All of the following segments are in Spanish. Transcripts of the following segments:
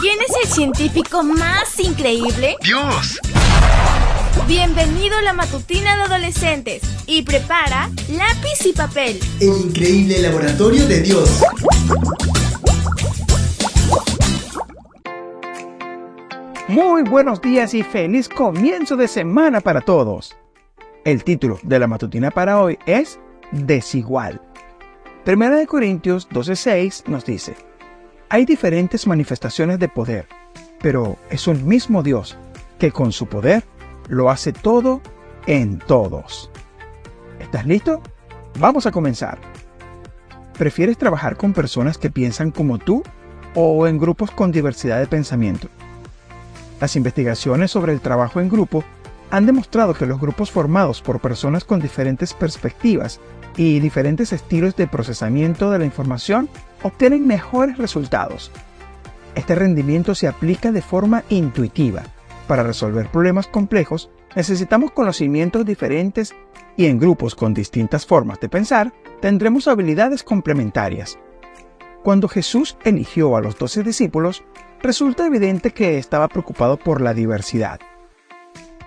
¿Quién es el científico más increíble? ¡Dios! Bienvenido a la matutina de adolescentes y prepara lápiz y papel. El increíble laboratorio de Dios. Muy buenos días y feliz comienzo de semana para todos. El título de la matutina para hoy es Desigual. Primera de Corintios 12:6 nos dice, hay diferentes manifestaciones de poder, pero es un mismo Dios que con su poder lo hace todo en todos. ¿Estás listo? Vamos a comenzar. ¿Prefieres trabajar con personas que piensan como tú o en grupos con diversidad de pensamiento? Las investigaciones sobre el trabajo en grupo han demostrado que los grupos formados por personas con diferentes perspectivas y diferentes estilos de procesamiento de la información obtienen mejores resultados. Este rendimiento se aplica de forma intuitiva. Para resolver problemas complejos necesitamos conocimientos diferentes y en grupos con distintas formas de pensar tendremos habilidades complementarias. Cuando Jesús eligió a los doce discípulos, resulta evidente que estaba preocupado por la diversidad.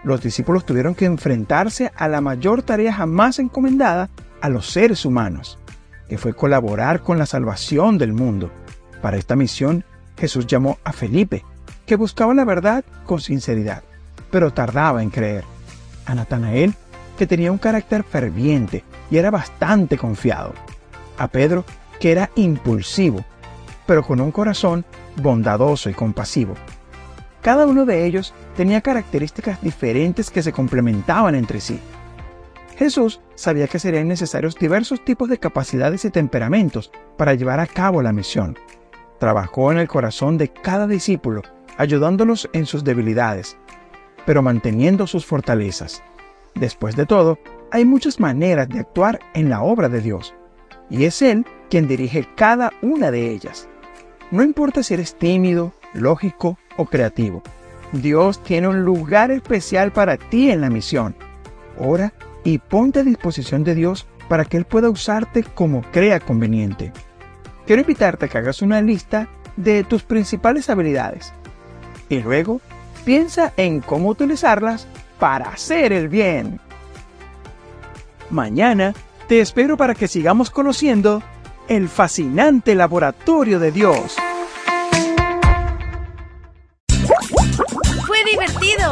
Los discípulos tuvieron que enfrentarse a la mayor tarea jamás encomendada a los seres humanos, que fue colaborar con la salvación del mundo. Para esta misión, Jesús llamó a Felipe, que buscaba la verdad con sinceridad, pero tardaba en creer. A Natanael, que tenía un carácter ferviente y era bastante confiado. A Pedro, que era impulsivo, pero con un corazón bondadoso y compasivo. Cada uno de ellos tenía características diferentes que se complementaban entre sí. Jesús sabía que serían necesarios diversos tipos de capacidades y temperamentos para llevar a cabo la misión. Trabajó en el corazón de cada discípulo, ayudándolos en sus debilidades, pero manteniendo sus fortalezas. Después de todo, hay muchas maneras de actuar en la obra de Dios, y es Él quien dirige cada una de ellas. No importa si eres tímido, lógico o creativo, Dios tiene un lugar especial para ti en la misión. Ora y ponte a disposición de Dios para que Él pueda usarte como crea conveniente. Quiero invitarte a que hagas una lista de tus principales habilidades y luego piensa en cómo utilizarlas para hacer el bien. Mañana te espero para que sigamos conociendo el fascinante laboratorio de Dios.